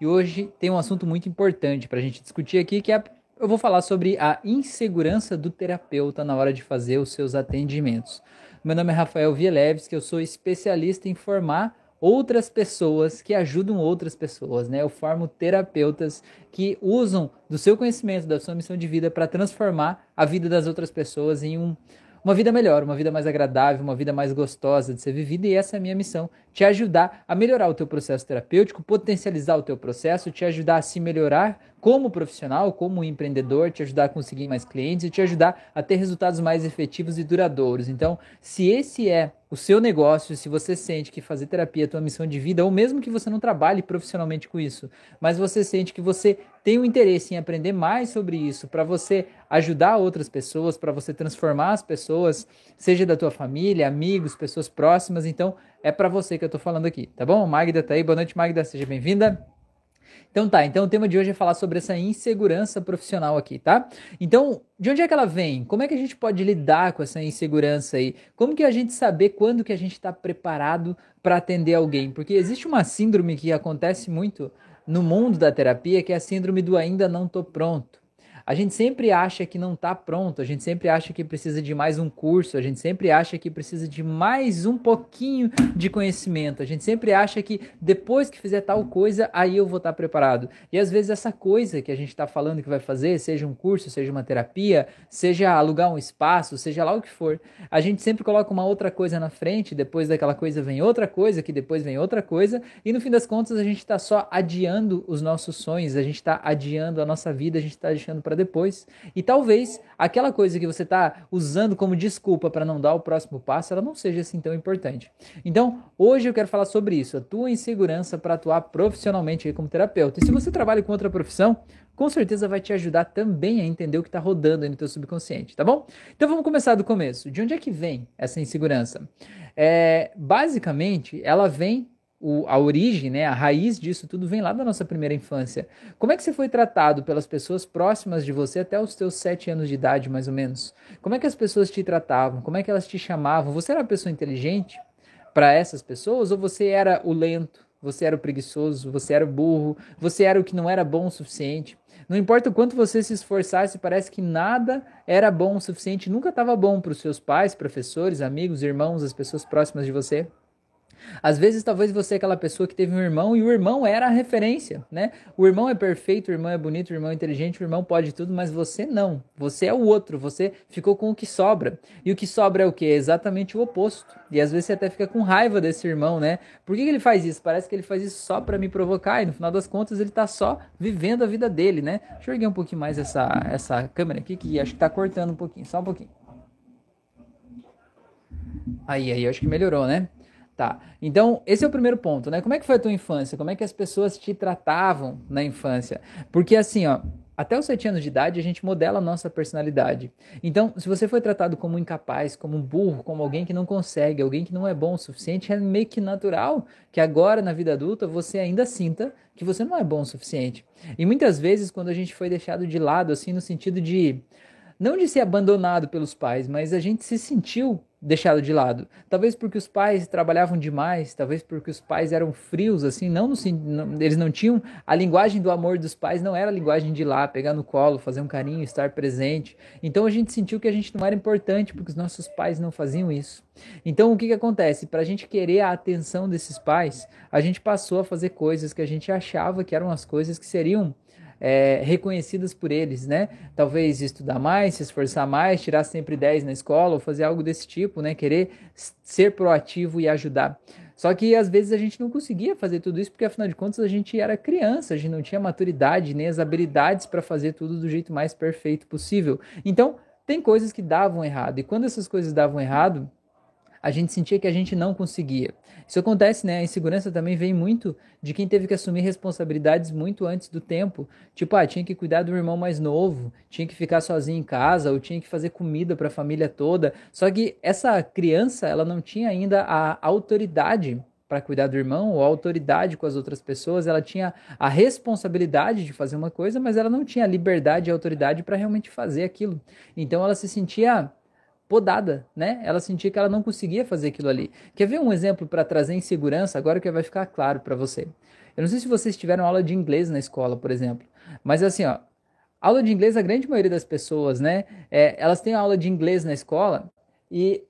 e hoje tem um assunto muito importante para a gente discutir aqui, que é eu vou falar sobre a insegurança do terapeuta na hora de fazer os seus atendimentos. Meu nome é Rafael Vieleves, que eu sou especialista em formar outras pessoas que ajudam outras pessoas, né? Eu formo terapeutas que usam do seu conhecimento, da sua missão de vida para transformar a vida das outras pessoas em um uma vida melhor, uma vida mais agradável, uma vida mais gostosa de ser vivida, e essa é a minha missão, te ajudar a melhorar o teu processo terapêutico, potencializar o teu processo, te ajudar a se melhorar como profissional, como empreendedor, te ajudar a conseguir mais clientes e te ajudar a ter resultados mais efetivos e duradouros. Então, se esse é o seu negócio, se você sente que fazer terapia é tua missão de vida, ou mesmo que você não trabalhe profissionalmente com isso, mas você sente que você tem um interesse em aprender mais sobre isso, para você ajudar outras pessoas, para você transformar as pessoas, seja da tua família, amigos, pessoas próximas, então é para você que eu estou falando aqui, tá bom? Magda tá aí, boa noite Magda, seja bem-vinda. Então tá, então o tema de hoje é falar sobre essa insegurança profissional aqui, tá? Então, de onde é que ela vem? Como é que a gente pode lidar com essa insegurança aí? Como que a gente saber quando que a gente está preparado para atender alguém? Porque existe uma síndrome que acontece muito no mundo da terapia, que é a síndrome do ainda não tô pronto. A gente sempre acha que não está pronto, a gente sempre acha que precisa de mais um curso, a gente sempre acha que precisa de mais um pouquinho de conhecimento, a gente sempre acha que depois que fizer tal coisa, aí eu vou estar tá preparado. E às vezes essa coisa que a gente está falando que vai fazer, seja um curso, seja uma terapia, seja alugar um espaço, seja lá o que for, a gente sempre coloca uma outra coisa na frente, depois daquela coisa vem outra coisa, que depois vem outra coisa, e no fim das contas a gente está só adiando os nossos sonhos, a gente está adiando a nossa vida, a gente está deixando para depois. E talvez aquela coisa que você está usando como desculpa para não dar o próximo passo, ela não seja assim tão importante. Então, hoje eu quero falar sobre isso, a tua insegurança para atuar profissionalmente como terapeuta. E se você trabalha com outra profissão, com certeza vai te ajudar também a entender o que está rodando aí no teu subconsciente, tá bom? Então vamos começar do começo. De onde é que vem essa insegurança? É, basicamente, ela vem o, a origem, né, a raiz disso tudo vem lá da nossa primeira infância. Como é que você foi tratado pelas pessoas próximas de você até os teus sete anos de idade, mais ou menos? Como é que as pessoas te tratavam? Como é que elas te chamavam? Você era uma pessoa inteligente para essas pessoas ou você era o lento? Você era o preguiçoso? Você era o burro? Você era o que não era bom o suficiente? Não importa o quanto você se esforçasse, parece que nada era bom o suficiente, nunca estava bom para os seus pais, professores, amigos, irmãos, as pessoas próximas de você. Às vezes, talvez você é aquela pessoa que teve um irmão e o irmão era a referência, né? O irmão é perfeito, o irmão é bonito, o irmão é inteligente, o irmão pode tudo, mas você não. Você é o outro, você ficou com o que sobra. E o que sobra é o que? É exatamente o oposto. E às vezes você até fica com raiva desse irmão, né? Por que, que ele faz isso? Parece que ele faz isso só para me provocar e no final das contas ele tá só vivendo a vida dele, né? Deixa eu erguer um pouquinho mais essa, essa câmera aqui que acho que tá cortando um pouquinho, só um pouquinho. Aí, aí, acho que melhorou, né? Tá. Então, esse é o primeiro ponto, né? Como é que foi a tua infância? Como é que as pessoas te tratavam na infância? Porque assim, ó, até os sete anos de idade a gente modela a nossa personalidade. Então, se você foi tratado como incapaz, como um burro, como alguém que não consegue, alguém que não é bom o suficiente, é meio que natural que agora na vida adulta você ainda sinta que você não é bom o suficiente. E muitas vezes quando a gente foi deixado de lado assim no sentido de não de ser abandonado pelos pais, mas a gente se sentiu deixado de lado. Talvez porque os pais trabalhavam demais, talvez porque os pais eram frios, assim, não, no, não eles não tinham a linguagem do amor dos pais, não era a linguagem de ir lá, pegar no colo, fazer um carinho, estar presente. Então a gente sentiu que a gente não era importante porque os nossos pais não faziam isso. Então o que, que acontece? Para a gente querer a atenção desses pais, a gente passou a fazer coisas que a gente achava que eram as coisas que seriam é, reconhecidas por eles, né? Talvez estudar mais, se esforçar mais, tirar sempre 10 na escola ou fazer algo desse tipo, né? Querer ser proativo e ajudar. Só que às vezes a gente não conseguia fazer tudo isso porque afinal de contas a gente era criança, a gente não tinha maturidade nem as habilidades para fazer tudo do jeito mais perfeito possível. Então, tem coisas que davam errado. E quando essas coisas davam errado, a gente sentia que a gente não conseguia. Isso acontece, né? A insegurança também vem muito de quem teve que assumir responsabilidades muito antes do tempo. Tipo, ah, tinha que cuidar do irmão mais novo, tinha que ficar sozinho em casa, ou tinha que fazer comida para a família toda. Só que essa criança, ela não tinha ainda a autoridade para cuidar do irmão, ou a autoridade com as outras pessoas, ela tinha a responsabilidade de fazer uma coisa, mas ela não tinha a liberdade e autoridade para realmente fazer aquilo. Então ela se sentia podada, né? Ela sentia que ela não conseguia fazer aquilo ali. Quer ver um exemplo para trazer insegurança? Agora que vai ficar claro para você. Eu não sei se vocês tiveram aula de inglês na escola, por exemplo, mas assim, ó, aula de inglês, a grande maioria das pessoas, né, é, elas têm aula de inglês na escola e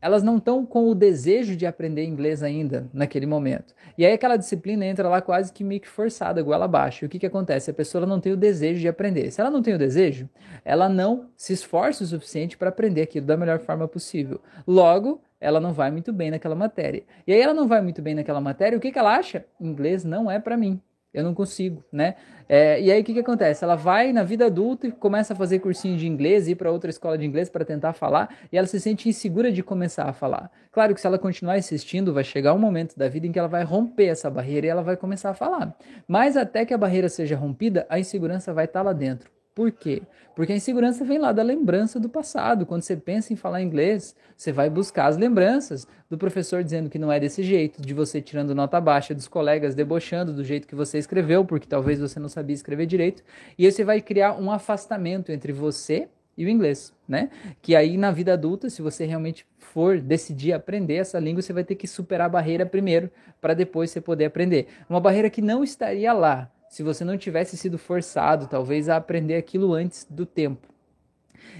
elas não estão com o desejo de aprender inglês ainda naquele momento. E aí aquela disciplina entra lá quase que meio que forçada, goela abaixo. E o que, que acontece? A pessoa não tem o desejo de aprender. Se ela não tem o desejo, ela não se esforça o suficiente para aprender aquilo da melhor forma possível. Logo, ela não vai muito bem naquela matéria. E aí ela não vai muito bem naquela matéria, o que, que ela acha? Inglês não é para mim eu não consigo, né? É, e aí o que, que acontece? Ela vai na vida adulta e começa a fazer cursinho de inglês, ir para outra escola de inglês para tentar falar, e ela se sente insegura de começar a falar. Claro que se ela continuar insistindo, vai chegar um momento da vida em que ela vai romper essa barreira e ela vai começar a falar. Mas até que a barreira seja rompida, a insegurança vai estar tá lá dentro. Por quê? Porque a insegurança vem lá da lembrança do passado. Quando você pensa em falar inglês, você vai buscar as lembranças do professor dizendo que não é desse jeito, de você tirando nota baixa, dos colegas debochando do jeito que você escreveu, porque talvez você não sabia escrever direito. E aí você vai criar um afastamento entre você e o inglês, né? Que aí na vida adulta, se você realmente for decidir aprender essa língua, você vai ter que superar a barreira primeiro para depois você poder aprender. Uma barreira que não estaria lá se você não tivesse sido forçado, talvez, a aprender aquilo antes do tempo.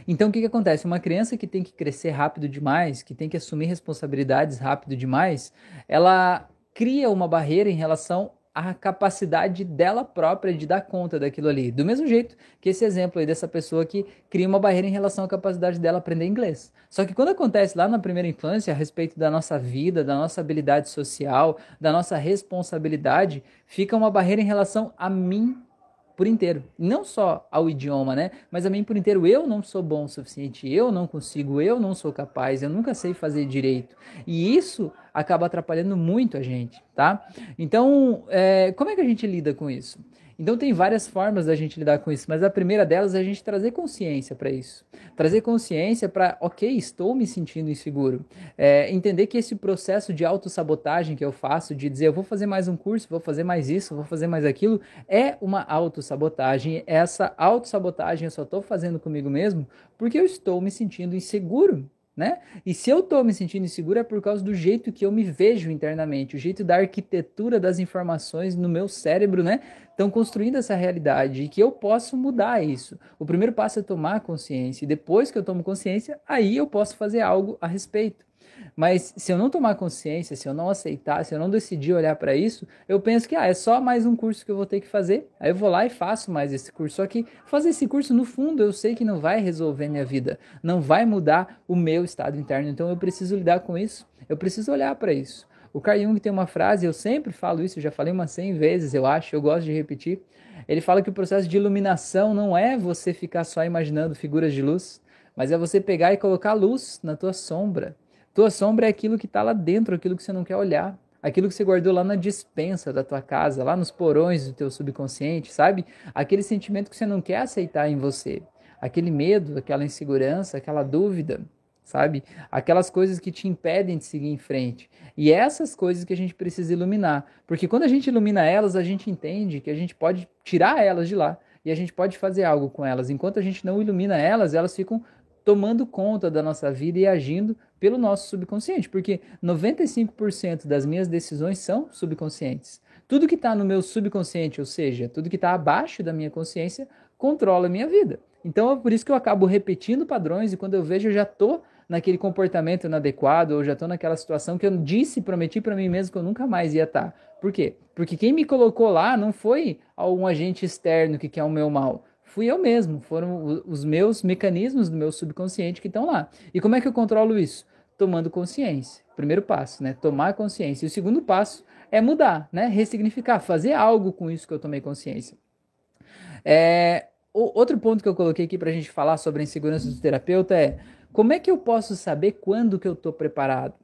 Então, o que, que acontece? Uma criança que tem que crescer rápido demais, que tem que assumir responsabilidades rápido demais, ela cria uma barreira em relação a capacidade dela própria de dar conta daquilo ali. Do mesmo jeito que esse exemplo aí dessa pessoa que cria uma barreira em relação à capacidade dela aprender inglês. Só que quando acontece lá na primeira infância, a respeito da nossa vida, da nossa habilidade social, da nossa responsabilidade, fica uma barreira em relação a mim por inteiro. Não só ao idioma, né? Mas a mim por inteiro. Eu não sou bom o suficiente, eu não consigo, eu não sou capaz, eu nunca sei fazer direito. E isso acaba atrapalhando muito a gente, tá? Então, é, como é que a gente lida com isso? Então tem várias formas da gente lidar com isso, mas a primeira delas é a gente trazer consciência para isso. Trazer consciência para, ok, estou me sentindo inseguro. É, entender que esse processo de autossabotagem que eu faço, de dizer eu vou fazer mais um curso, vou fazer mais isso, vou fazer mais aquilo, é uma autossabotagem. Essa autossabotagem eu só estou fazendo comigo mesmo porque eu estou me sentindo inseguro né? E se eu estou me sentindo inseguro é por causa do jeito que eu me vejo internamente, o jeito da arquitetura das informações no meu cérebro, né? Estão construindo essa realidade e que eu posso mudar isso. O primeiro passo é tomar consciência e depois que eu tomo consciência, aí eu posso fazer algo a respeito. Mas se eu não tomar consciência, se eu não aceitar, se eu não decidir olhar para isso, eu penso que ah, é só mais um curso que eu vou ter que fazer. Aí eu vou lá e faço mais esse curso. Só que fazer esse curso, no fundo, eu sei que não vai resolver minha vida, não vai mudar o meu estado interno. Então eu preciso lidar com isso, eu preciso olhar para isso. O Carl Jung tem uma frase, eu sempre falo isso, eu já falei umas 100 vezes, eu acho, eu gosto de repetir. Ele fala que o processo de iluminação não é você ficar só imaginando figuras de luz, mas é você pegar e colocar luz na tua sombra. Tua sombra é aquilo que está lá dentro, aquilo que você não quer olhar. Aquilo que você guardou lá na dispensa da tua casa, lá nos porões do teu subconsciente, sabe? Aquele sentimento que você não quer aceitar em você. Aquele medo, aquela insegurança, aquela dúvida, sabe? Aquelas coisas que te impedem de seguir em frente. E essas coisas que a gente precisa iluminar. Porque quando a gente ilumina elas, a gente entende que a gente pode tirar elas de lá e a gente pode fazer algo com elas. Enquanto a gente não ilumina elas, elas ficam tomando conta da nossa vida e agindo pelo nosso subconsciente, porque 95% das minhas decisões são subconscientes. Tudo que está no meu subconsciente, ou seja, tudo que está abaixo da minha consciência, controla a minha vida. Então é por isso que eu acabo repetindo padrões e quando eu vejo eu já estou naquele comportamento inadequado ou já estou naquela situação que eu disse, prometi para mim mesmo que eu nunca mais ia estar. Tá. Por quê? Porque quem me colocou lá não foi algum agente externo que quer o meu mal fui eu mesmo, foram os meus mecanismos do meu subconsciente que estão lá. E como é que eu controlo isso? Tomando consciência. Primeiro passo, né? Tomar consciência. E o segundo passo é mudar, né? Ressignificar, fazer algo com isso que eu tomei consciência. É, outro ponto que eu coloquei aqui para a gente falar sobre a insegurança do terapeuta é como é que eu posso saber quando que eu estou preparado?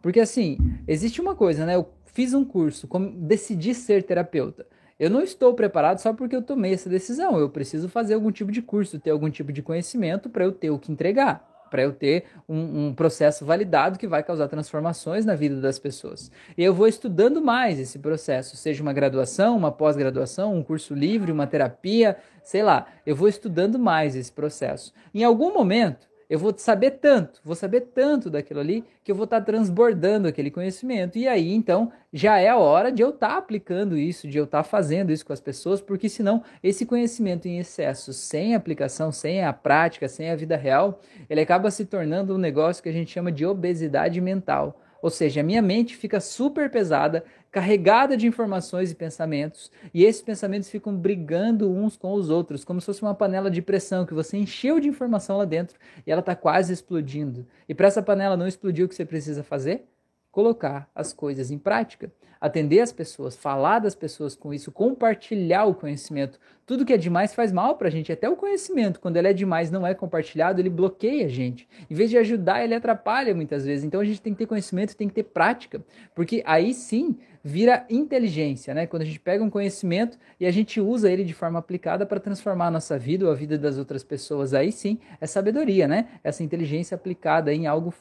Porque assim, existe uma coisa, né? Eu fiz um curso, decidi ser terapeuta. Eu não estou preparado só porque eu tomei essa decisão. Eu preciso fazer algum tipo de curso, ter algum tipo de conhecimento para eu ter o que entregar para eu ter um, um, processo validado que vai causar transformações na vida das pessoas. E eu vou estudando mais esse processo, seja uma graduação, uma pós-graduação, um curso livre, uma terapia, sei lá. Eu vou estudando mais esse processo. Em algum momento, Eu vou saber tanto, vou saber tanto daquilo ali que eu vou estar tá transbordando aquele conhecimento. E aí, então, já é a hora de eu estar tá aplicando isso, de eu estar tá fazendo isso com as pessoas, porque senão esse conhecimento em excesso, sem aplicação, sem a prática, sem a vida real, ele acaba se tornando um negócio que a gente chama de obesidade mental. Ou seja, a minha mente fica super pesada, carregada de informações e pensamentos, e esses pensamentos ficam brigando uns com os outros, como se fosse uma panela de pressão que você encheu de informação lá dentro e ela está quase explodindo. E para essa panela não explodir, o que você precisa fazer? Colocar as coisas em prática atender as pessoas, falar das pessoas com isso, compartilhar o conhecimento. Tudo que é demais faz mal para a gente, até o conhecimento, quando ele é demais, não é compartilhado, ele bloqueia a gente. Em vez de ajudar, ele atrapalha muitas vezes. Então a gente tem que ter conhecimento, tem que ter prática, porque aí sim vira inteligência, né? Quando a gente pega um conhecimento e a gente usa ele de forma aplicada para transformar a nossa vida ou a vida das outras pessoas, aí sim é sabedoria, né? Essa inteligência aplicada em algo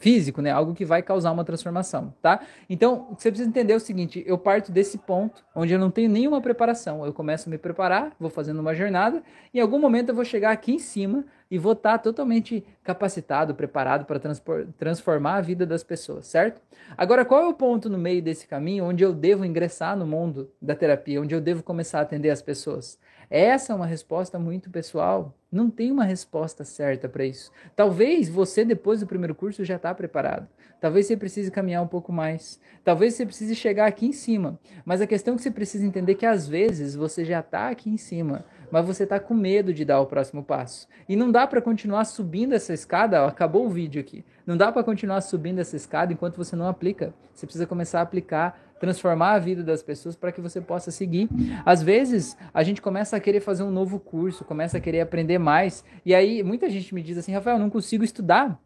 físico, né? Algo que vai causar uma transformação, tá? Então, você precisa entender o seguinte: eu parto desse ponto onde eu não tenho nenhuma preparação. Eu começo a me preparar, vou fazendo uma jornada, e em algum momento eu vou chegar aqui em cima e vou estar totalmente capacitado, preparado para transformar a vida das pessoas, certo? Agora, qual é o ponto no meio desse caminho onde eu devo ingressar no mundo da terapia, onde eu devo começar a atender as pessoas? Essa é uma resposta muito pessoal. Não tem uma resposta certa para isso. Talvez você, depois do primeiro curso, já está preparado. Talvez você precise caminhar um pouco mais. Talvez você precise chegar aqui em cima. Mas a questão é que você precisa entender que às vezes você já está aqui em cima, mas você está com medo de dar o próximo passo. E não dá para continuar subindo essa escada. Ó, acabou o vídeo aqui. Não dá para continuar subindo essa escada enquanto você não aplica. Você precisa começar a aplicar transformar a vida das pessoas para que você possa seguir. Às vezes, a gente começa a querer fazer um novo curso, começa a querer aprender mais, e aí muita gente me diz assim: Rafael, não consigo estudar.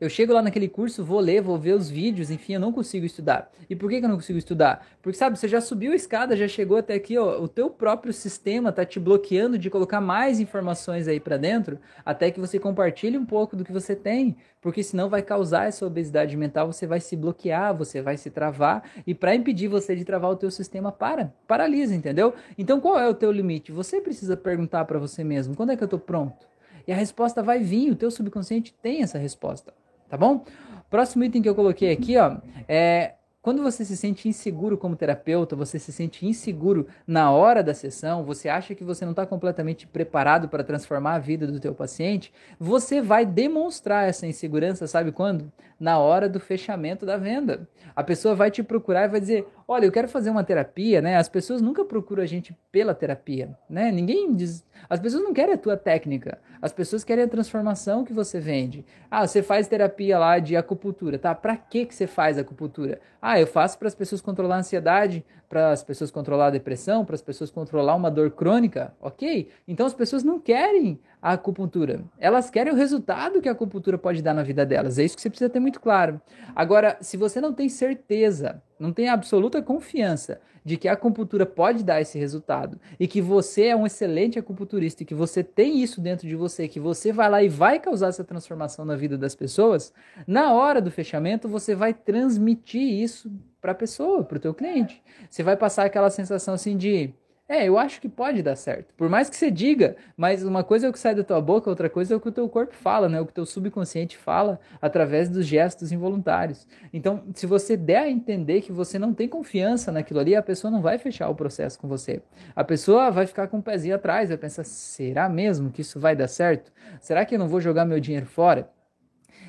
Eu chego lá naquele curso, vou ler, vou ver os vídeos, enfim, eu não consigo estudar. E por que, que eu não consigo estudar? Porque, sabe, você já subiu a escada, já chegou até aqui, ó, o teu próprio sistema tá te bloqueando de colocar mais informações aí para dentro, até que você compartilhe um pouco do que você tem, porque senão vai causar essa obesidade mental, você vai se bloquear, você vai se travar, e para impedir você de travar o teu sistema, para, paralisa, entendeu? Então, qual é o teu limite? Você precisa perguntar para você mesmo, quando é que eu tô pronto? E a resposta vai vir, o teu subconsciente tem essa resposta tá bom? Próximo item que eu coloquei aqui, ó, é quando você se sente inseguro como terapeuta, você se sente inseguro na hora da sessão, você acha que você não está completamente preparado para transformar a vida do teu paciente, você vai demonstrar essa insegurança, sabe quando? Na hora do fechamento da venda. A pessoa vai te procurar e vai dizer: olha, eu quero fazer uma terapia, né? As pessoas nunca procuram a gente pela terapia, né? Ninguém diz. As pessoas não querem a tua técnica, as pessoas querem a transformação que você vende. Ah, você faz terapia lá de acupuntura, tá? Para que que você faz acupuntura? Ah, eu faço para as pessoas controlar a ansiedade, para as pessoas controlar a depressão, para as pessoas controlar uma dor crônica, ok? Então as pessoas não querem a acupuntura. Elas querem o resultado que a acupuntura pode dar na vida delas. É isso que você precisa ter muito claro. Agora, se você não tem certeza, não tem absoluta confiança de que a acupuntura pode dar esse resultado e que você é um excelente acupunturista e que você tem isso dentro de você, que você vai lá e vai causar essa transformação na vida das pessoas, na hora do fechamento você vai transmitir isso para a pessoa, para o teu cliente. Você vai passar aquela sensação assim de é, eu acho que pode dar certo. Por mais que você diga, mas uma coisa é o que sai da tua boca, outra coisa é o que o teu corpo fala, né? O que o teu subconsciente fala através dos gestos involuntários. Então, se você der a entender que você não tem confiança naquilo ali, a pessoa não vai fechar o processo com você. A pessoa vai ficar com o um pezinho atrás, vai pensar: será mesmo que isso vai dar certo? Será que eu não vou jogar meu dinheiro fora?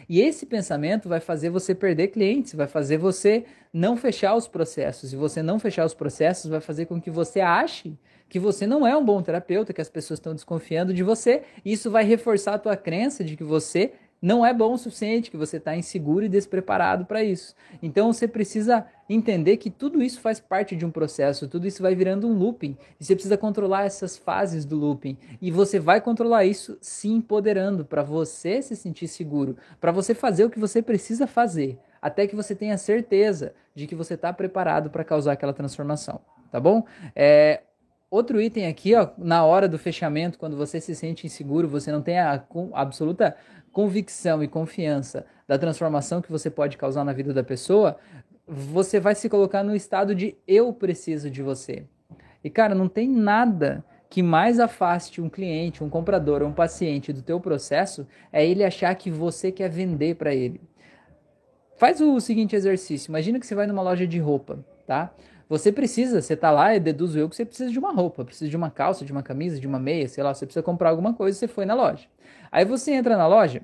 E esse pensamento vai fazer você perder clientes, vai fazer você não fechar os processos. E você não fechar os processos vai fazer com que você ache que você não é um bom terapeuta, que as pessoas estão desconfiando de você. E isso vai reforçar a tua crença de que você não é bom o suficiente, que você está inseguro e despreparado para isso. Então você precisa entender que tudo isso faz parte de um processo, tudo isso vai virando um looping, e você precisa controlar essas fases do looping. E você vai controlar isso se empoderando para você se sentir seguro, para você fazer o que você precisa fazer, até que você tenha certeza de que você está preparado para causar aquela transformação. Tá bom? É, Outro item aqui, ó, na hora do fechamento, quando você se sente inseguro, você não tem a, a absoluta convicção e confiança da transformação que você pode causar na vida da pessoa, você vai se colocar no estado de eu preciso de você. E cara, não tem nada que mais afaste um cliente, um comprador um paciente do teu processo é ele achar que você quer vender para ele. Faz o seguinte exercício, imagina que você vai numa loja de roupa, tá? Você precisa, você tá lá e deduzo eu que você precisa de uma roupa, precisa de uma calça, de uma camisa, de uma meia, sei lá, você precisa comprar alguma coisa, você foi na loja. Aí você entra na loja,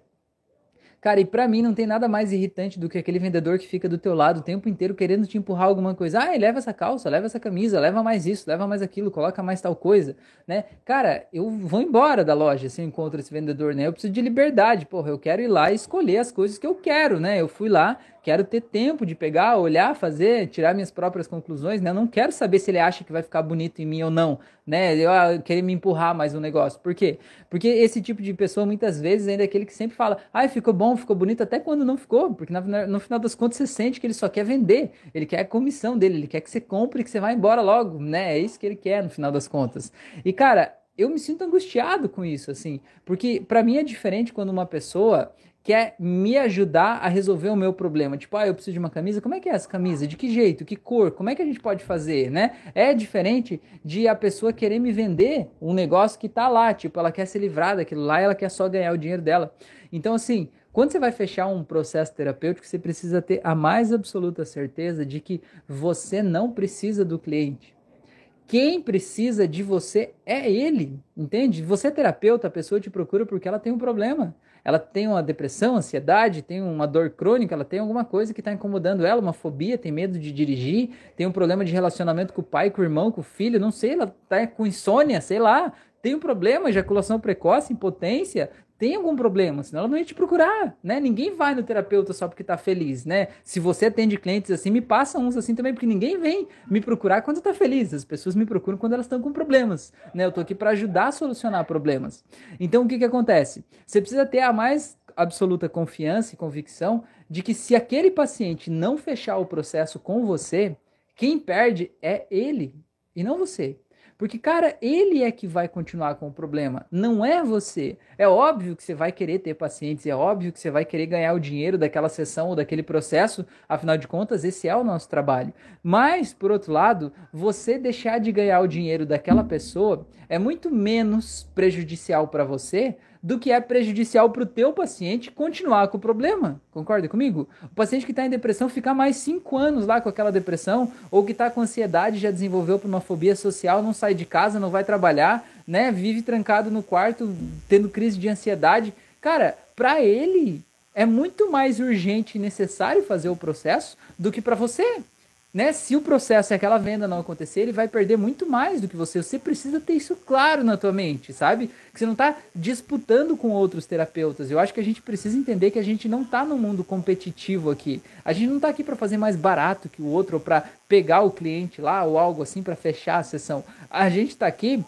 Cara, e pra mim não tem nada mais irritante do que aquele vendedor que fica do teu lado o tempo inteiro querendo te empurrar alguma coisa. Ah, leva essa calça, leva essa camisa, leva mais isso, leva mais aquilo, coloca mais tal coisa, né? Cara, eu vou embora da loja se eu encontro esse vendedor, né? Eu preciso de liberdade, porra, eu quero ir lá e escolher as coisas que eu quero, né? Eu fui lá, quero ter tempo de pegar, olhar, fazer, tirar minhas próprias conclusões, né? Eu não quero saber se ele acha que vai ficar bonito em mim ou não, né? Eu ah, querer me empurrar mais um negócio. Por quê? Porque esse tipo de pessoa muitas vezes ainda é aquele que sempre fala: "Ai, ficou bom, ficou bonito", até quando não ficou, porque no final das contas você sente que ele só quer vender, ele quer a comissão dele, ele quer que você compre que você vá embora logo, né? É isso que ele quer no final das contas. E cara, eu me sinto angustiado com isso, assim, porque para mim é diferente quando uma pessoa quer me ajudar a resolver o meu problema. Tipo, ah, eu preciso de uma camisa, como é que é essa camisa? De que jeito? Que cor? Como é que a gente pode fazer, né? É diferente de a pessoa querer me vender um negócio que tá lá, tipo, ela quer se livrar daquilo lá ela quer só ganhar o dinheiro dela. Então, assim, quando você vai fechar um processo terapêutico, você precisa ter a mais absoluta certeza de que você não precisa do cliente. Quem precisa de você é ele, entende? Você é terapeuta, a pessoa te procura porque ela tem um problema ela tem uma depressão, ansiedade, tem uma dor crônica, ela tem alguma coisa que está incomodando ela, uma fobia, tem medo de dirigir, tem um problema de relacionamento com o pai, com o irmão, com o filho, não sei, ela está com insônia, sei lá, tem um problema, ejaculação precoce, impotência, tem algum problema, senão ela não ia te procurar, né? Ninguém vai no terapeuta só porque tá feliz, né? Se você atende clientes assim, me passa uns assim também, porque ninguém vem me procurar quando tá feliz. As pessoas me procuram quando elas estão com problemas, né? Eu tô aqui para ajudar a solucionar problemas. Então, o que que acontece? Você precisa ter a mais absoluta confiança e convicção de que se aquele paciente não fechar o processo com você, quem perde é ele e não você. Porque, cara, ele é que vai continuar com o problema, não é você. É óbvio que você vai querer ter pacientes, é óbvio que você vai querer ganhar o dinheiro daquela sessão ou daquele processo, afinal de contas, esse é o nosso trabalho. Mas, por outro lado, você deixar de ganhar o dinheiro daquela pessoa é muito menos prejudicial para você do que é prejudicial para o teu paciente continuar com o problema. Concorda comigo? O paciente que está em depressão ficar mais cinco anos lá com aquela depressão, ou que está com ansiedade, já desenvolveu uma fobia social, não sai de casa, não vai trabalhar, né? Vive trancado no quarto, tendo crise de ansiedade. Cara, para ele é muito mais urgente e necessário fazer o processo do que para você né? Se o processo é aquela venda não acontecer, ele vai perder muito mais do que você. Você precisa ter isso claro na tua mente, sabe? Que você não está disputando com outros terapeutas. Eu acho que a gente precisa entender que a gente não está no mundo competitivo aqui. A gente não está aqui para fazer mais barato que o outro ou para pegar o cliente lá ou algo assim para fechar a sessão. A gente está aqui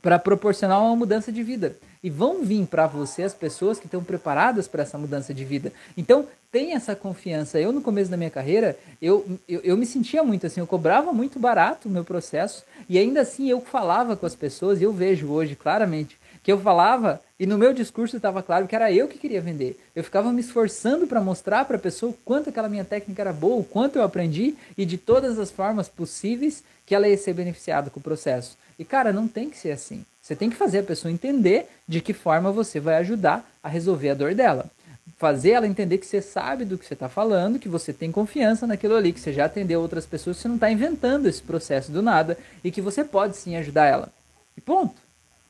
para proporcionar uma mudança de vida. E vão vir para você as pessoas que estão preparadas para essa mudança de vida. Então, tem essa confiança. Eu, no começo da minha carreira, eu, eu, eu, me sentia muito assim, eu cobrava muito barato o meu processo, e ainda assim eu falava com as pessoas, e eu vejo hoje claramente que eu falava, e no meu discurso estava claro que era eu que queria vender. Eu ficava me esforçando para mostrar para a pessoa o quanto aquela minha técnica era boa, o quanto eu aprendi, e de todas as formas possíveis que ela ia ser beneficiada com o processo. E cara, não tem que ser assim. Você tem que fazer a pessoa entender de que forma você vai ajudar a resolver a dor dela fazer ela entender que você sabe do que você está falando, que você tem confiança naquilo ali, que você já atendeu outras pessoas, que você não está inventando esse processo do nada e que você pode sim ajudar ela. E ponto.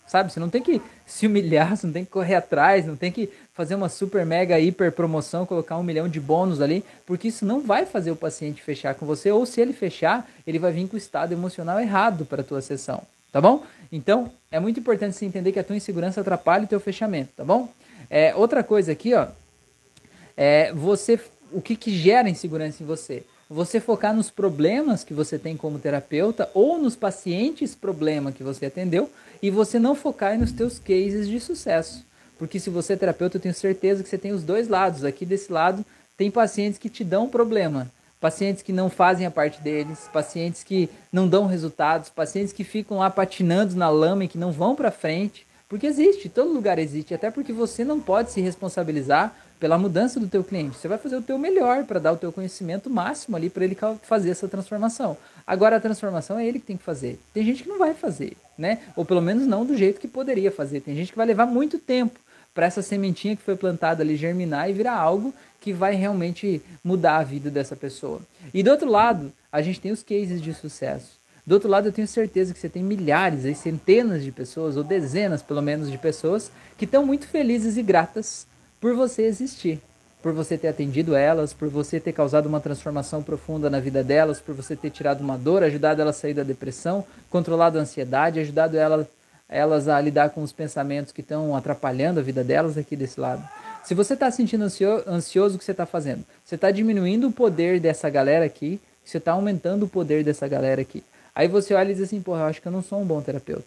Sabe? Você não tem que se humilhar, você não tem que correr atrás, não tem que fazer uma super mega hiper promoção, colocar um milhão de bônus ali, porque isso não vai fazer o paciente fechar com você, ou se ele fechar, ele vai vir com o estado emocional errado para a tua sessão, tá bom? Então, é muito importante você entender que a tua insegurança atrapalha o teu fechamento, tá bom? É, outra coisa aqui, ó, é você o que, que gera insegurança em você? Você focar nos problemas que você tem como terapeuta ou nos pacientes problema que você atendeu e você não focar nos teus cases de sucesso. Porque se você é terapeuta, eu tenho certeza que você tem os dois lados. Aqui desse lado tem pacientes que te dão problema, pacientes que não fazem a parte deles, pacientes que não dão resultados, pacientes que ficam lá patinando na lama e que não vão para frente. Porque existe, todo lugar existe, até porque você não pode se responsabilizar pela mudança do teu cliente. Você vai fazer o teu melhor para dar o teu conhecimento máximo ali para ele fazer essa transformação. Agora a transformação é ele que tem que fazer. Tem gente que não vai fazer, né? Ou pelo menos não do jeito que poderia fazer. Tem gente que vai levar muito tempo para essa sementinha que foi plantada ali germinar e virar algo que vai realmente mudar a vida dessa pessoa. E do outro lado, a gente tem os cases de sucesso. Do outro lado, eu tenho certeza que você tem milhares, aí, centenas de pessoas, ou dezenas pelo menos de pessoas, que estão muito felizes e gratas por você existir, por você ter atendido elas, por você ter causado uma transformação profunda na vida delas, por você ter tirado uma dor, ajudado elas a sair da depressão, controlado a ansiedade, ajudado ela, elas a lidar com os pensamentos que estão atrapalhando a vida delas aqui desse lado. Se você está sentindo ansioso, o que você está fazendo? Você está diminuindo o poder dessa galera aqui, você está aumentando o poder dessa galera aqui. Aí você olha e diz assim, porra, eu acho que eu não sou um bom terapeuta.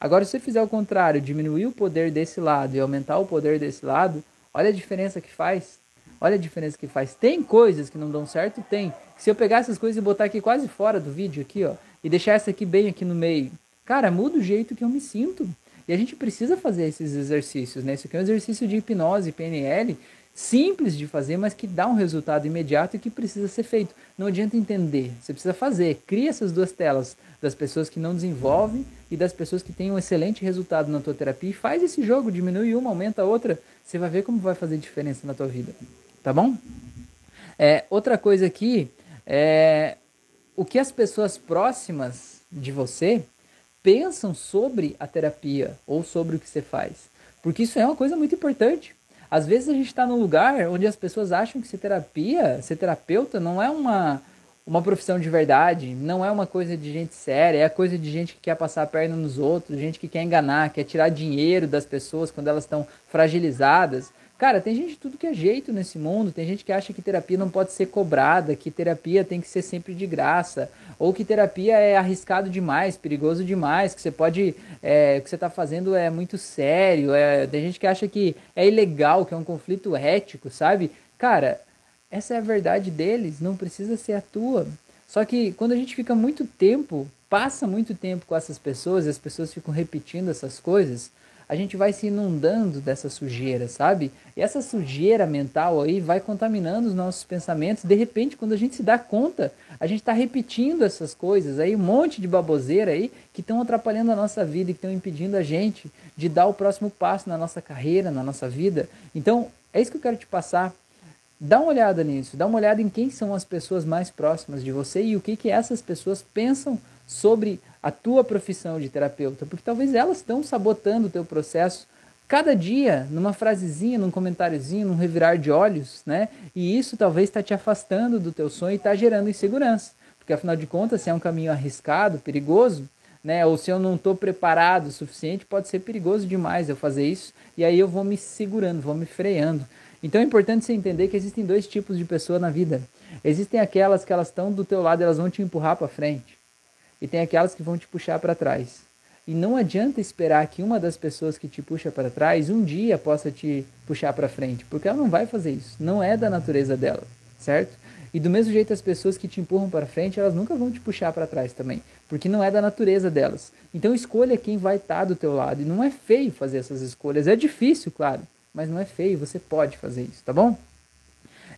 Agora, se você fizer o contrário, diminuir o poder desse lado e aumentar o poder desse lado, Olha a diferença que faz. Olha a diferença que faz. Tem coisas que não dão certo? Tem. Se eu pegar essas coisas e botar aqui quase fora do vídeo aqui, ó, e deixar essa aqui bem aqui no meio, cara, muda o jeito que eu me sinto. E a gente precisa fazer esses exercícios, né? Isso aqui é um exercício de hipnose, PNL, simples de fazer, mas que dá um resultado imediato e que precisa ser feito. Não adianta entender, você precisa fazer. Cria essas duas telas das pessoas que não desenvolvem e das pessoas que têm um excelente resultado na tua terapia e faz esse jogo, diminui uma, aumenta a outra, você vai ver como vai fazer diferença na tua vida, tá bom? É, outra coisa aqui é o que as pessoas próximas de você pensam sobre a terapia ou sobre o que você faz, porque isso é uma coisa muito importante. Às vezes a gente está num lugar onde as pessoas acham que ser terapia, ser terapeuta, não é uma, uma profissão de verdade, não é uma coisa de gente séria, é coisa de gente que quer passar a perna nos outros, gente que quer enganar, quer tirar dinheiro das pessoas quando elas estão fragilizadas. Cara, tem gente de tudo que é jeito nesse mundo. Tem gente que acha que terapia não pode ser cobrada, que terapia tem que ser sempre de graça, ou que terapia é arriscado demais, perigoso demais, que você pode, é, o que você está fazendo é muito sério. É, tem gente que acha que é ilegal, que é um conflito ético, sabe? Cara, essa é a verdade deles, não precisa ser a tua. Só que quando a gente fica muito tempo, passa muito tempo com essas pessoas, e as pessoas ficam repetindo essas coisas, a gente vai se inundando dessa sujeira, sabe? E essa sujeira mental aí vai contaminando os nossos pensamentos. De repente, quando a gente se dá conta, a gente está repetindo essas coisas aí, um monte de baboseira aí que estão atrapalhando a nossa vida e que estão impedindo a gente de dar o próximo passo na nossa carreira, na nossa vida. Então, é isso que eu quero te passar. Dá uma olhada nisso, dá uma olhada em quem são as pessoas mais próximas de você e o que, que essas pessoas pensam sobre a tua profissão de terapeuta, porque talvez elas estão sabotando o teu processo cada dia, numa frasezinha, num comentáriozinho, num revirar de olhos, né? E isso talvez está te afastando do teu sonho e está gerando insegurança, porque afinal de contas, se é um caminho arriscado, perigoso, né? Ou se eu não estou preparado o suficiente, pode ser perigoso demais eu fazer isso, e aí eu vou me segurando, vou me freando. Então é importante você entender que existem dois tipos de pessoa na vida. Existem aquelas que elas estão do teu lado, elas vão te empurrar para frente e tem aquelas que vão te puxar para trás. E não adianta esperar que uma das pessoas que te puxa para trás um dia possa te puxar para frente, porque ela não vai fazer isso. Não é da natureza dela, certo? E do mesmo jeito as pessoas que te empurram para frente, elas nunca vão te puxar para trás também, porque não é da natureza delas. Então escolha quem vai estar tá do teu lado. E não é feio fazer essas escolhas. É difícil, claro, mas não é feio. Você pode fazer isso, tá bom?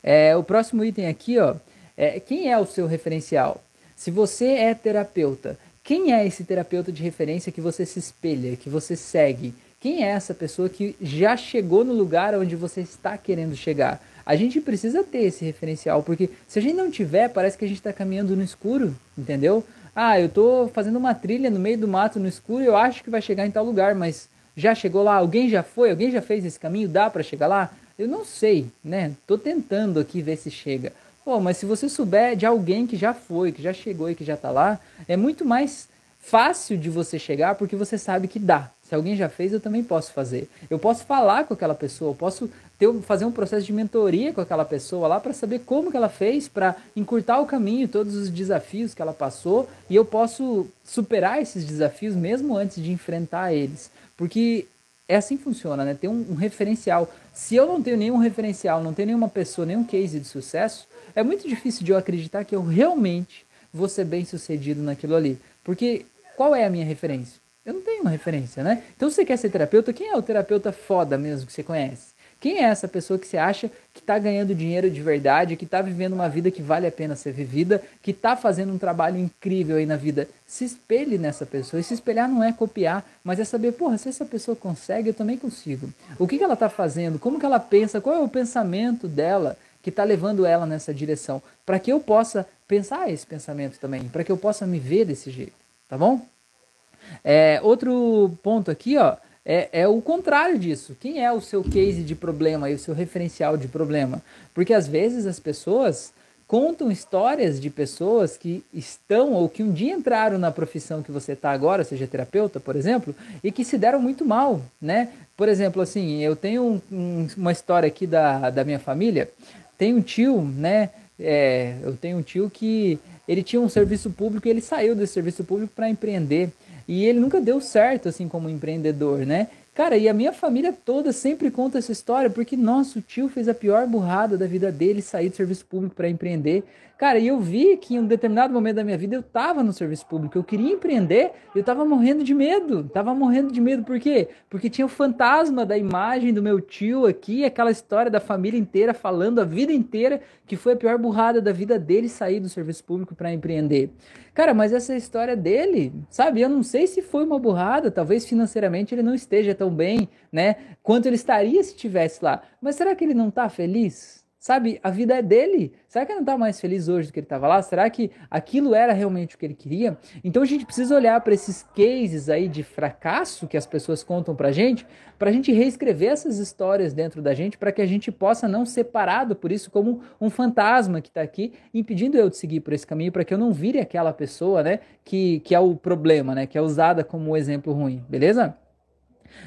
É, o próximo item aqui, ó, é quem é o seu referencial? Se você é terapeuta, quem é esse terapeuta de referência que você se espelha, que você segue? Quem é essa pessoa que já chegou no lugar onde você está querendo chegar? A gente precisa ter esse referencial, porque se a gente não tiver, parece que a gente está caminhando no escuro, entendeu? Ah, eu estou fazendo uma trilha no meio do mato no escuro eu acho que vai chegar em tal lugar, mas já chegou lá? Alguém já foi? Alguém já fez esse caminho? Dá para chegar lá? Eu não sei, né? Tô tentando aqui ver se chega. Pô, mas se você souber de alguém que já foi, que já chegou e que já está lá, é muito mais fácil de você chegar porque você sabe que dá. Se alguém já fez, eu também posso fazer. Eu posso falar com aquela pessoa, eu posso ter, fazer um processo de mentoria com aquela pessoa lá para saber como que ela fez, para encurtar o caminho, todos os desafios que ela passou, e eu posso superar esses desafios mesmo antes de enfrentar eles. Porque é assim que funciona, né? Tem um, um referencial. Se eu não tenho nenhum referencial, não tenho nenhuma pessoa, nenhum case de sucesso, é muito difícil de eu acreditar que eu realmente vou ser bem sucedido naquilo ali. Porque qual é a minha referência? Eu não tenho uma referência, né? Então, se você quer ser terapeuta, quem é o terapeuta foda mesmo que você conhece? Quem é essa pessoa que você acha que está ganhando dinheiro de verdade, que está vivendo uma vida que vale a pena ser vivida, que está fazendo um trabalho incrível aí na vida? Se espelhe nessa pessoa. E se espelhar não é copiar, mas é saber, porra, se essa pessoa consegue, eu também consigo. O que, que ela está fazendo? Como que ela pensa? Qual é o pensamento dela que está levando ela nessa direção? Para que eu possa pensar esse pensamento também, para que eu possa me ver desse jeito, tá bom? É, outro ponto aqui, ó é, é o contrário disso. Quem é o seu case de problema e o seu referencial de problema? Porque às vezes as pessoas contam histórias de pessoas que estão ou que um dia entraram na profissão que você está agora, seja terapeuta, por exemplo, e que se deram muito mal, né? Por exemplo, assim, eu tenho um, um, uma história aqui da, da minha família. Tem um tio, né? É, eu tenho um tio que ele tinha um serviço público e ele saiu desse serviço público para empreender. E ele nunca deu certo assim como empreendedor, né? Cara, e a minha família toda sempre conta essa história porque nosso tio fez a pior burrada da vida dele, sair do serviço público para empreender. Cara, e eu vi que em um determinado momento da minha vida eu tava no serviço público, eu queria empreender, eu tava morrendo de medo. Tava morrendo de medo por quê? Porque tinha o fantasma da imagem do meu tio aqui, aquela história da família inteira falando a vida inteira que foi a pior burrada da vida dele sair do serviço público para empreender. Cara, mas essa história dele, sabe? Eu não sei se foi uma burrada, talvez financeiramente ele não esteja tão bem, né? Quanto ele estaria se estivesse lá. Mas será que ele não tá feliz? Sabe, a vida é dele. Será que ele não está mais feliz hoje do que ele estava lá? Será que aquilo era realmente o que ele queria? Então a gente precisa olhar para esses cases aí de fracasso que as pessoas contam para gente, para a gente reescrever essas histórias dentro da gente, para que a gente possa não ser parado por isso como um fantasma que está aqui impedindo eu de seguir por esse caminho, para que eu não vire aquela pessoa, né, que, que é o problema, né, que é usada como exemplo ruim, beleza?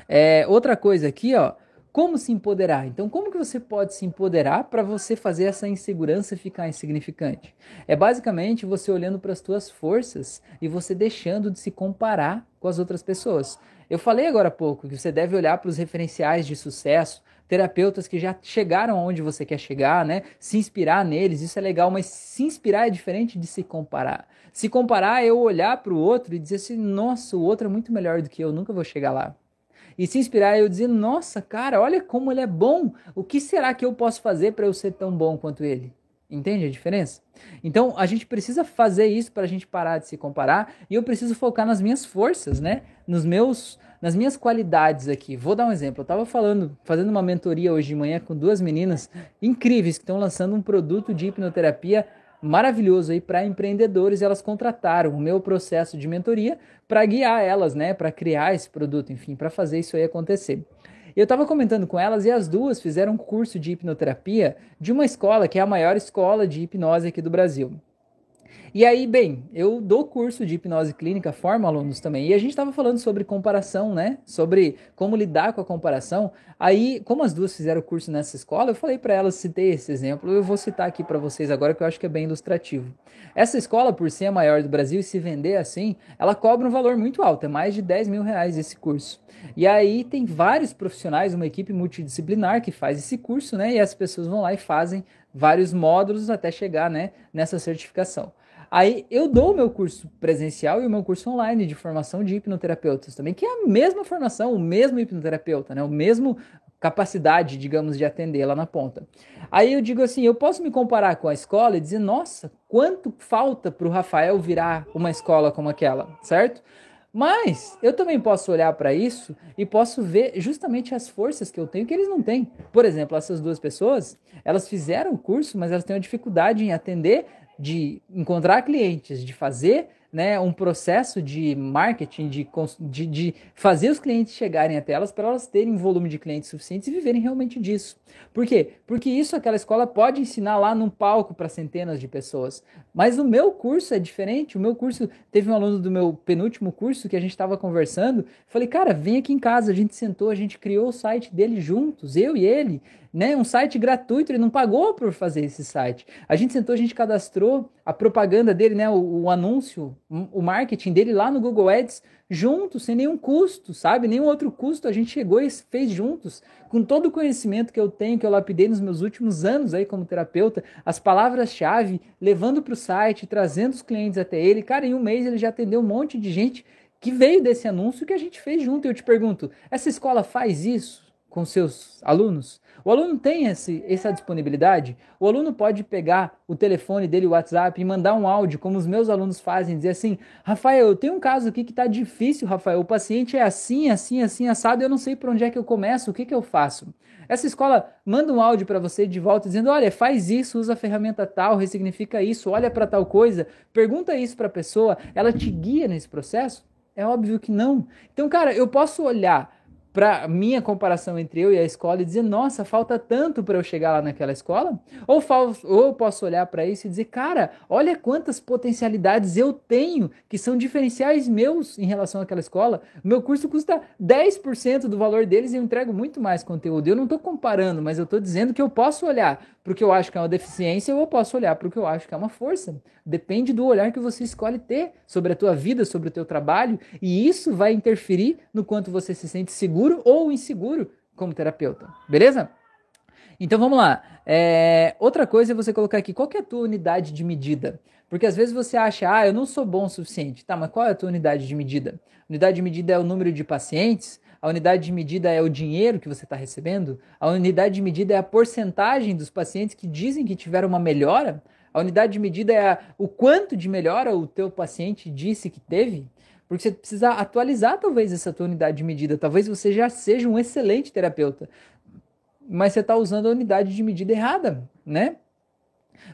É, outra coisa aqui, ó. Como se empoderar? Então, como que você pode se empoderar para você fazer essa insegurança ficar insignificante? É basicamente você olhando para as suas forças e você deixando de se comparar com as outras pessoas. Eu falei agora há pouco que você deve olhar para os referenciais de sucesso, terapeutas que já chegaram onde você quer chegar, né? Se inspirar neles, isso é legal, mas se inspirar é diferente de se comparar. Se comparar é eu olhar para o outro e dizer assim: nossa, o outro é muito melhor do que eu, nunca vou chegar lá e se inspirar eu dizer, nossa, cara, olha como ele é bom. O que será que eu posso fazer para eu ser tão bom quanto ele? Entende a diferença? Então a gente precisa fazer isso para a gente parar de se comparar e eu preciso focar nas minhas forças, né? Nos meus, nas minhas qualidades aqui. Vou dar um exemplo. Eu estava falando, fazendo uma mentoria hoje de manhã com duas meninas incríveis que estão lançando um produto de hipnoterapia maravilhoso aí para empreendedores. Elas contrataram o meu processo de mentoria para guiar elas, né, para criar esse produto, enfim, para fazer isso aí acontecer. Eu estava comentando com elas e as duas fizeram um curso de hipnoterapia de uma escola que é a maior escola de hipnose aqui do Brasil. E aí, bem, eu dou curso de hipnose clínica, formo alunos também. E a gente estava falando sobre comparação, né? Sobre como lidar com a comparação. Aí, como as duas fizeram o curso nessa escola, eu falei para elas, citei esse exemplo. Eu vou citar aqui para vocês agora, que eu acho que é bem ilustrativo. Essa escola, por ser a maior do Brasil e se vender assim, ela cobra um valor muito alto, é mais de 10 mil reais esse curso. E aí tem vários profissionais, uma equipe multidisciplinar que faz esse curso, né? E as pessoas vão lá e fazem vários módulos até chegar, né, nessa certificação. Aí eu dou o meu curso presencial e o meu curso online de formação de hipnoterapeutas também, que é a mesma formação, o mesmo hipnoterapeuta, né? O mesmo capacidade, digamos, de atender lá na ponta. Aí eu digo assim, eu posso me comparar com a escola e dizer, nossa, quanto falta para o Rafael virar uma escola como aquela, certo? Mas eu também posso olhar para isso e posso ver justamente as forças que eu tenho que eles não têm. Por exemplo, essas duas pessoas, elas fizeram o curso, mas elas têm uma dificuldade em atender de encontrar clientes, de fazer né, um processo de marketing, de, de, de fazer os clientes chegarem até elas para elas terem um volume de clientes suficientes e viverem realmente disso. Por quê? Porque isso aquela escola pode ensinar lá num palco para centenas de pessoas. Mas o meu curso é diferente. O meu curso, teve um aluno do meu penúltimo curso que a gente estava conversando. Falei, cara, vem aqui em casa. A gente sentou, a gente criou o site dele juntos, eu e ele né? Um site gratuito, ele não pagou por fazer esse site. A gente sentou, a gente cadastrou a propaganda dele, né? O, o anúncio, o marketing dele lá no Google Ads juntos, sem nenhum custo, sabe? Nenhum outro custo. A gente chegou e fez juntos, com todo o conhecimento que eu tenho, que eu lapidei nos meus últimos anos aí como terapeuta, as palavras-chave, levando para o site, trazendo os clientes até ele. Cara, em um mês ele já atendeu um monte de gente que veio desse anúncio que a gente fez junto. E eu te pergunto, essa escola faz isso? Com seus alunos? O aluno tem esse, essa disponibilidade? O aluno pode pegar o telefone dele, o WhatsApp, e mandar um áudio, como os meus alunos fazem, dizer assim: Rafael, eu tenho um caso aqui que está difícil, Rafael. O paciente é assim, assim, assim, assado, eu não sei por onde é que eu começo, o que, que eu faço? Essa escola manda um áudio para você de volta dizendo: olha, faz isso, usa a ferramenta tal, ressignifica isso, olha para tal coisa, pergunta isso para a pessoa, ela te guia nesse processo? É óbvio que não. Então, cara, eu posso olhar para minha comparação entre eu e a escola e dizer, nossa, falta tanto para eu chegar lá naquela escola? Ou, ou eu posso olhar para isso e dizer, cara, olha quantas potencialidades eu tenho que são diferenciais meus em relação àquela escola. Meu curso custa 10% do valor deles e eu entrego muito mais conteúdo. Eu não estou comparando, mas eu estou dizendo que eu posso olhar para o que eu acho que é uma deficiência ou eu posso olhar para o que eu acho que é uma força. Depende do olhar que você escolhe ter sobre a tua vida, sobre o teu trabalho, e isso vai interferir no quanto você se sente seguro ou inseguro como terapeuta. Beleza? Então vamos lá. É, outra coisa é você colocar aqui qual é a tua unidade de medida. Porque às vezes você acha, ah, eu não sou bom o suficiente. Tá, mas qual é a tua unidade de medida? Unidade de medida é o número de pacientes, a unidade de medida é o dinheiro que você está recebendo, a unidade de medida é a porcentagem dos pacientes que dizem que tiveram uma melhora, a unidade de medida é o quanto de melhora o teu paciente disse que teve, porque você precisa atualizar talvez essa tua unidade de medida, talvez você já seja um excelente terapeuta, mas você está usando a unidade de medida errada, né?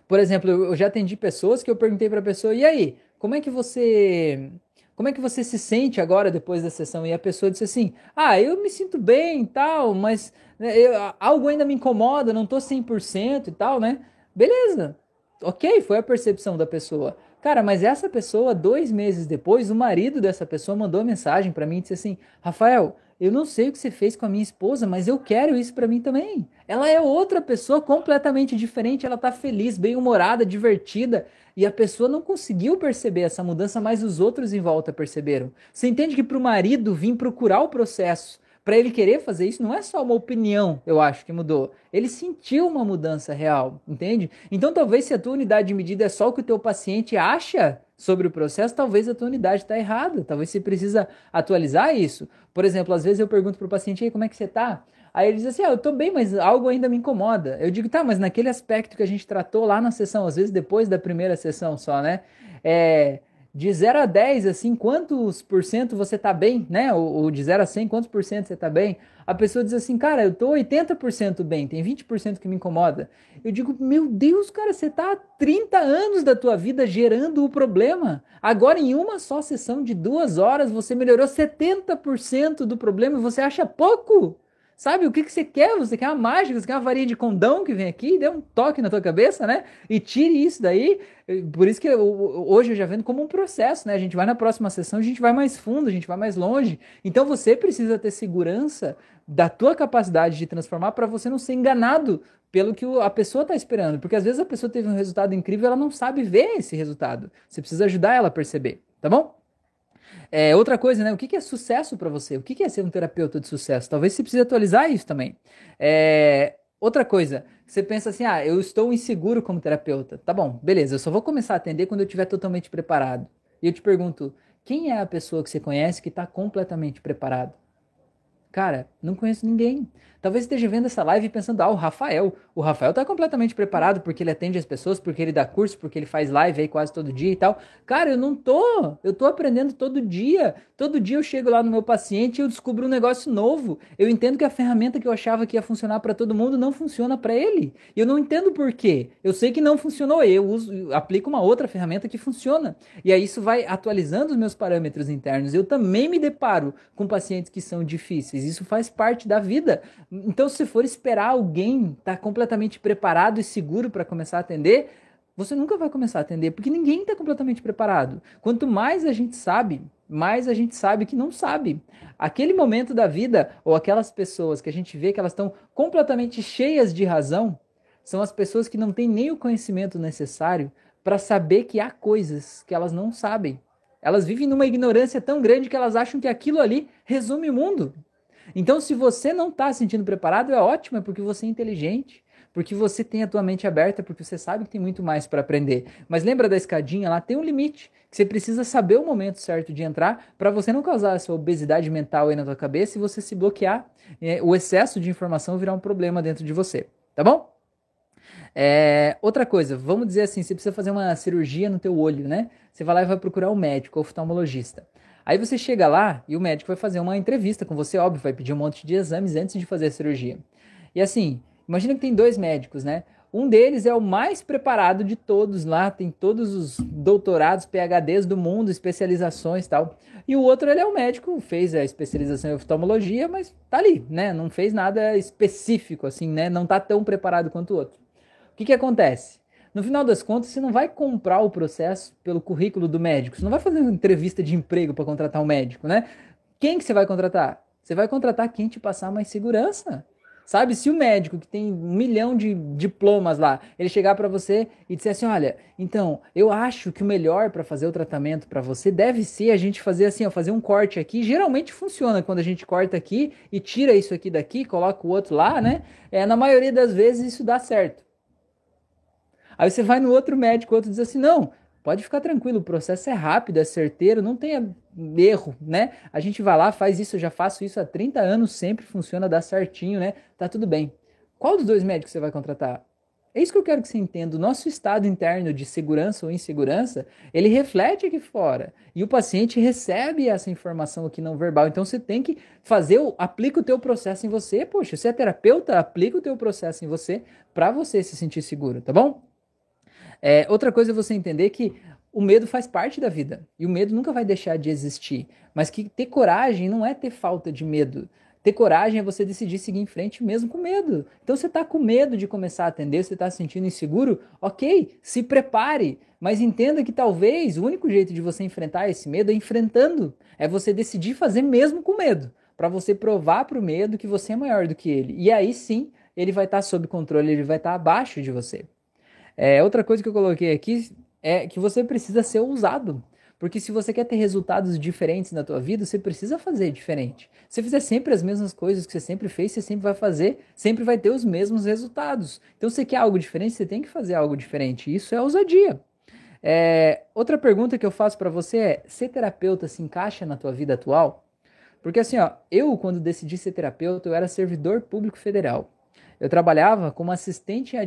Por exemplo, eu já atendi pessoas que eu perguntei para a pessoa, e aí, como é que você como é que você se sente agora depois da sessão? E a pessoa disse assim: Ah, eu me sinto bem e tal, mas né, eu, algo ainda me incomoda, não tô 100% e tal, né? Beleza, ok, foi a percepção da pessoa. Cara, mas essa pessoa, dois meses depois, o marido dessa pessoa mandou mensagem para mim e disse assim: Rafael, eu não sei o que você fez com a minha esposa, mas eu quero isso para mim também. Ela é outra pessoa completamente diferente, ela tá feliz, bem-humorada, divertida, e a pessoa não conseguiu perceber essa mudança, mas os outros em volta perceberam. Você entende que para o marido vir procurar o processo, para ele querer fazer isso, não é só uma opinião, eu acho que mudou. Ele sentiu uma mudança real, entende? Então talvez se a tua unidade de medida é só o que o teu paciente acha, sobre o processo, talvez a tua unidade está errada, talvez você precisa atualizar isso. Por exemplo, às vezes eu pergunto para o paciente, como é que você está? Aí ele diz assim, ah, eu estou bem, mas algo ainda me incomoda. Eu digo, tá, mas naquele aspecto que a gente tratou lá na sessão, às vezes depois da primeira sessão só, né? É, de 0 a 10, assim, quantos por cento você tá bem, né? Ou, ou de 0 a 100, quantos por cento você tá bem? A pessoa diz assim, cara, eu tô 80% bem, tem 20% que me incomoda. Eu digo, meu Deus, cara, você tá há 30 anos da tua vida gerando o problema. Agora, em uma só sessão de duas horas, você melhorou 70% do problema e você acha pouco? Sabe o que, que você quer? Você quer uma mágica, você quer uma varinha de condão que vem aqui, dê um toque na tua cabeça, né? E tire isso daí. Por isso que eu, hoje eu já vendo como um processo, né? A gente vai na próxima sessão, a gente vai mais fundo, a gente vai mais longe. Então você precisa ter segurança da tua capacidade de transformar para você não ser enganado pelo que a pessoa está esperando. Porque às vezes a pessoa teve um resultado incrível, ela não sabe ver esse resultado. Você precisa ajudar ela a perceber, tá bom? É, outra coisa, né? O que, é sucesso para você? O que, é ser um terapeuta de sucesso? Talvez você precise atualizar isso também. É, outra coisa, você pensa assim, ah, eu estou inseguro como terapeuta. Tá bom, beleza, eu só vou começar a atender quando eu estiver totalmente preparado. E eu te pergunto, quem é a pessoa que você conhece que está completamente preparado? Cara, não conheço ninguém. Talvez esteja vendo essa live pensando, ah, o Rafael. O Rafael tá completamente preparado porque ele atende as pessoas, porque ele dá curso, porque ele faz live aí quase todo dia e tal. Cara, eu não tô. Eu tô aprendendo todo dia. Todo dia eu chego lá no meu paciente e eu descubro um negócio novo. Eu entendo que a ferramenta que eu achava que ia funcionar para todo mundo não funciona para ele. E eu não entendo por quê. Eu sei que não funcionou. Eu uso, eu aplico uma outra ferramenta que funciona. E aí isso vai atualizando os meus parâmetros internos. Eu também me deparo com pacientes que são difíceis. Isso faz parte da vida então, se for esperar alguém estar tá completamente preparado e seguro para começar a atender, você nunca vai começar a atender, porque ninguém está completamente preparado. Quanto mais a gente sabe, mais a gente sabe que não sabe. Aquele momento da vida, ou aquelas pessoas que a gente vê que elas estão completamente cheias de razão, são as pessoas que não têm nem o conhecimento necessário para saber que há coisas que elas não sabem. Elas vivem numa ignorância tão grande que elas acham que aquilo ali resume o mundo. Então, se você não está se sentindo preparado, é ótimo, é porque você é inteligente. porque você tem a tua mente aberta, porque você sabe que tem muito mais para aprender. Mas lembra da escadinha lá, tem um limite, que você precisa saber o momento certo de entrar para você não causar essa obesidade mental aí na tua cabeça e você se bloquear, é, o excesso de informação virar um problema dentro de você, tá bom? É, outra coisa, vamos dizer assim, você precisa fazer uma cirurgia no teu olho, né? Você vai lá e vai procurar um médico, oftalmologista. Aí você chega lá e o médico vai fazer uma entrevista com você, óbvio, vai pedir um monte de exames antes de fazer a cirurgia. E assim, imagina que tem dois médicos, né? Um deles é o mais preparado de todos lá, tem todos os doutorados, PhDs do mundo, especializações e tal. E o outro, ele é o médico, fez a especialização em oftalmologia, mas tá ali, né? Não fez nada específico, assim, né? Não tá tão preparado quanto o outro. O que que acontece? No final das contas, você não vai comprar o processo pelo currículo do médico. Você não vai fazer uma entrevista de emprego para contratar um médico, né? Quem que você vai contratar? Você vai contratar quem te passar mais segurança. Sabe, se o médico que tem um milhão de diplomas lá, ele chegar para você e disser assim, olha, então, eu acho que o melhor para fazer o tratamento para você deve ser a gente fazer assim, ó, fazer um corte aqui. Geralmente funciona quando a gente corta aqui e tira isso aqui daqui, coloca o outro lá, né? É, na maioria das vezes isso dá certo. Aí você vai no outro médico, o outro diz assim: não, pode ficar tranquilo, o processo é rápido, é certeiro, não tem erro, né? A gente vai lá, faz isso, eu já faço isso há 30 anos, sempre funciona, dá certinho, né? Tá tudo bem. Qual dos dois médicos você vai contratar? É isso que eu quero que você entenda. O nosso estado interno de segurança ou insegurança, ele reflete aqui fora. E o paciente recebe essa informação aqui não verbal. Então você tem que fazer, o, aplica o teu processo em você. Poxa, você é terapeuta, aplica o teu processo em você para você se sentir seguro, tá bom? É, outra coisa é você entender que o medo faz parte da vida e o medo nunca vai deixar de existir. Mas que ter coragem não é ter falta de medo. Ter coragem é você decidir seguir em frente mesmo com medo. Então você está com medo de começar a atender, você está se sentindo inseguro, ok, se prepare. Mas entenda que talvez o único jeito de você enfrentar esse medo é enfrentando. É você decidir fazer mesmo com medo. Para você provar para o medo que você é maior do que ele. E aí sim, ele vai estar tá sob controle, ele vai estar tá abaixo de você. É, outra coisa que eu coloquei aqui é que você precisa ser ousado. Porque se você quer ter resultados diferentes na tua vida, você precisa fazer diferente. Se fizer sempre as mesmas coisas que você sempre fez, você sempre vai fazer, sempre vai ter os mesmos resultados. Então, se você quer algo diferente, você tem que fazer algo diferente. Isso é ousadia. É, outra pergunta que eu faço para você é: ser terapeuta se encaixa na tua vida atual? Porque assim, ó, eu quando decidi ser terapeuta, eu era servidor público federal. Eu trabalhava como assistente em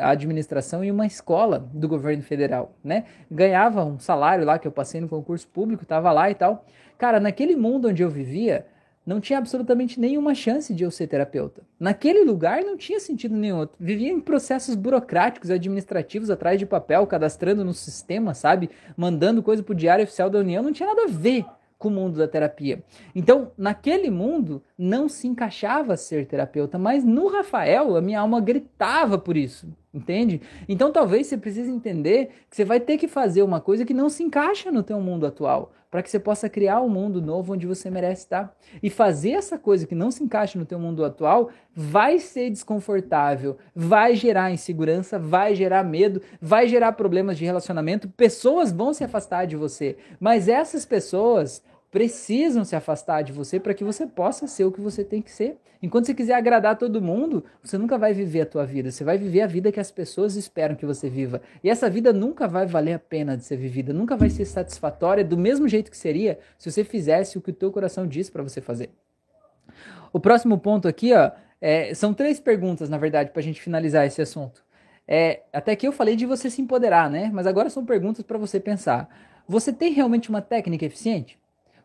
administração em uma escola do governo federal, né? Ganhava um salário lá que eu passei no concurso público, estava lá e tal. Cara, naquele mundo onde eu vivia, não tinha absolutamente nenhuma chance de eu ser terapeuta. Naquele lugar não tinha sentido nenhum. vivia em processos burocráticos, administrativos, atrás de papel, cadastrando no sistema, sabe? Mandando coisa pro Diário Oficial da União, não tinha nada a ver com o mundo da terapia. Então, naquele mundo, não se encaixava ser terapeuta, mas no Rafael, a minha alma gritava por isso, entende? Então, talvez você precise entender que você vai ter que fazer uma coisa que não se encaixa no teu mundo atual, para que você possa criar um mundo novo onde você merece estar. E fazer essa coisa que não se encaixa no teu mundo atual vai ser desconfortável, vai gerar insegurança, vai gerar medo, vai gerar problemas de relacionamento, pessoas vão se afastar de você, mas essas pessoas precisam se afastar de você para que você possa ser o que você tem que ser. Enquanto você quiser agradar todo mundo, você nunca vai viver a tua vida. Você vai viver a vida que as pessoas esperam que você viva. E essa vida nunca vai valer a pena de ser vivida, nunca vai ser satisfatória do mesmo jeito que seria se você fizesse o que o teu coração diz para você fazer. O próximo ponto aqui, ó, é, são três perguntas, na verdade, para a gente finalizar esse assunto. É, até que eu falei de você se empoderar, né? Mas agora são perguntas para você pensar. Você tem realmente uma técnica eficiente?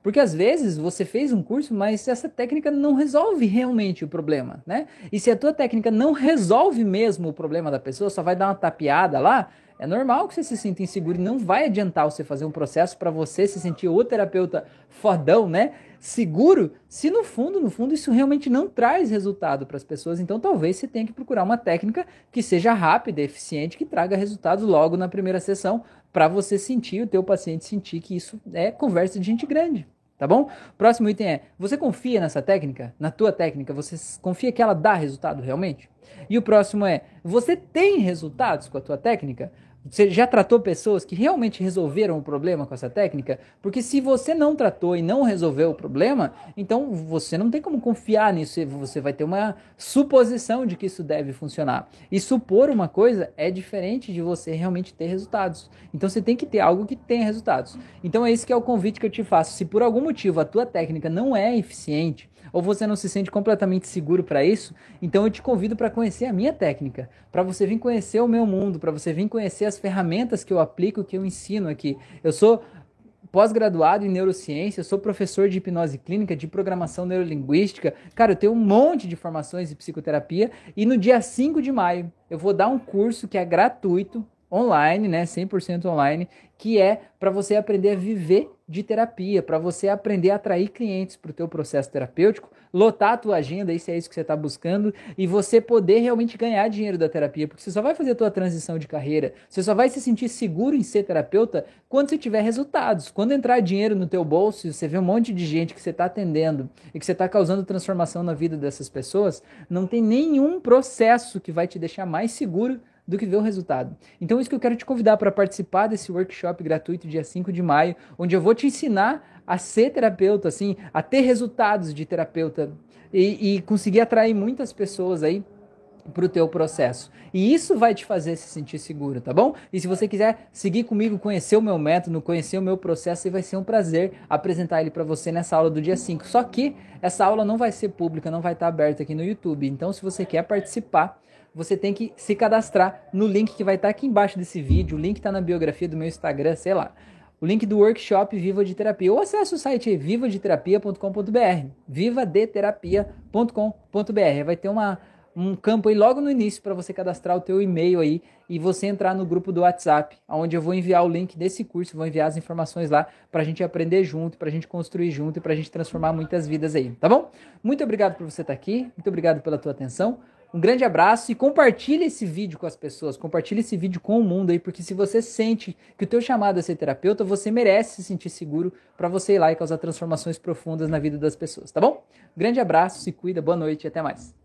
Porque às vezes você fez um curso, mas essa técnica não resolve realmente o problema, né? E se a tua técnica não resolve mesmo o problema da pessoa, só vai dar uma tapeada lá, é normal que você se sinta inseguro e não vai adiantar você fazer um processo para você se sentir o terapeuta fodão, né? Seguro, se no fundo, no fundo, isso realmente não traz resultado para as pessoas. Então, talvez você tenha que procurar uma técnica que seja rápida, eficiente, que traga resultados logo na primeira sessão, para você sentir, o teu paciente sentir que isso é conversa de gente grande. Tá bom? Próximo item é: você confia nessa técnica? Na tua técnica? Você confia que ela dá resultado realmente? E o próximo é: você tem resultados com a tua técnica? Você já tratou pessoas que realmente resolveram o problema com essa técnica? Porque se você não tratou e não resolveu o problema, então você não tem como confiar nisso. Você vai ter uma suposição de que isso deve funcionar. E supor uma coisa é diferente de você realmente ter resultados. Então você tem que ter algo que tenha resultados. Então é esse que é o convite que eu te faço. Se por algum motivo a tua técnica não é eficiente, ou você não se sente completamente seguro para isso, então eu te convido para conhecer a minha técnica, para você vir conhecer o meu mundo, para você vir conhecer as ferramentas que eu aplico, que eu ensino aqui. Eu sou pós-graduado em neurociência, sou professor de hipnose clínica, de programação neurolinguística. Cara, eu tenho um monte de formações de psicoterapia e no dia 5 de maio eu vou dar um curso que é gratuito, online, né, 100% online, que é para você aprender a viver de terapia, para você aprender a atrair clientes para o teu processo terapêutico, lotar a tua agenda, se é isso que você está buscando, e você poder realmente ganhar dinheiro da terapia, porque você só vai fazer a tua transição de carreira, você só vai se sentir seguro em ser terapeuta quando você tiver resultados. Quando entrar dinheiro no teu bolso, você vê um monte de gente que você está atendendo e que você está causando transformação na vida dessas pessoas, não tem nenhum processo que vai te deixar mais seguro do que ver o resultado. Então, isso que eu quero te convidar para participar desse workshop gratuito dia 5 de maio, onde eu vou te ensinar a ser terapeuta, assim, a ter resultados de terapeuta e, e conseguir atrair muitas pessoas aí para o teu processo. E isso vai te fazer se sentir seguro, tá bom? E se você quiser seguir comigo, conhecer o meu método, conhecer o meu processo, vai ser um prazer apresentar ele para você nessa aula do dia 5. Só que essa aula não vai ser pública, não vai estar aberta aqui no YouTube. Então, se você quer participar, você tem que se cadastrar no link que vai estar aqui embaixo desse vídeo. O link está na biografia do meu Instagram, sei lá. O link do workshop Viva de Terapia. Ou acesse o site vivadeterapia.com.br. vivadeterapia.com.br. Vai ter uma, um campo aí logo no início para você cadastrar o teu e-mail aí e você entrar no grupo do WhatsApp, onde eu vou enviar o link desse curso, vou enviar as informações lá para a gente aprender junto, para a gente construir junto e para a gente transformar muitas vidas aí, tá bom? Muito obrigado por você estar aqui, muito obrigado pela tua atenção. Um grande abraço e compartilhe esse vídeo com as pessoas, compartilhe esse vídeo com o mundo aí, porque se você sente que o teu chamado é ser terapeuta, você merece se sentir seguro para você ir lá e causar transformações profundas na vida das pessoas, tá bom? Grande abraço, se cuida, boa noite e até mais.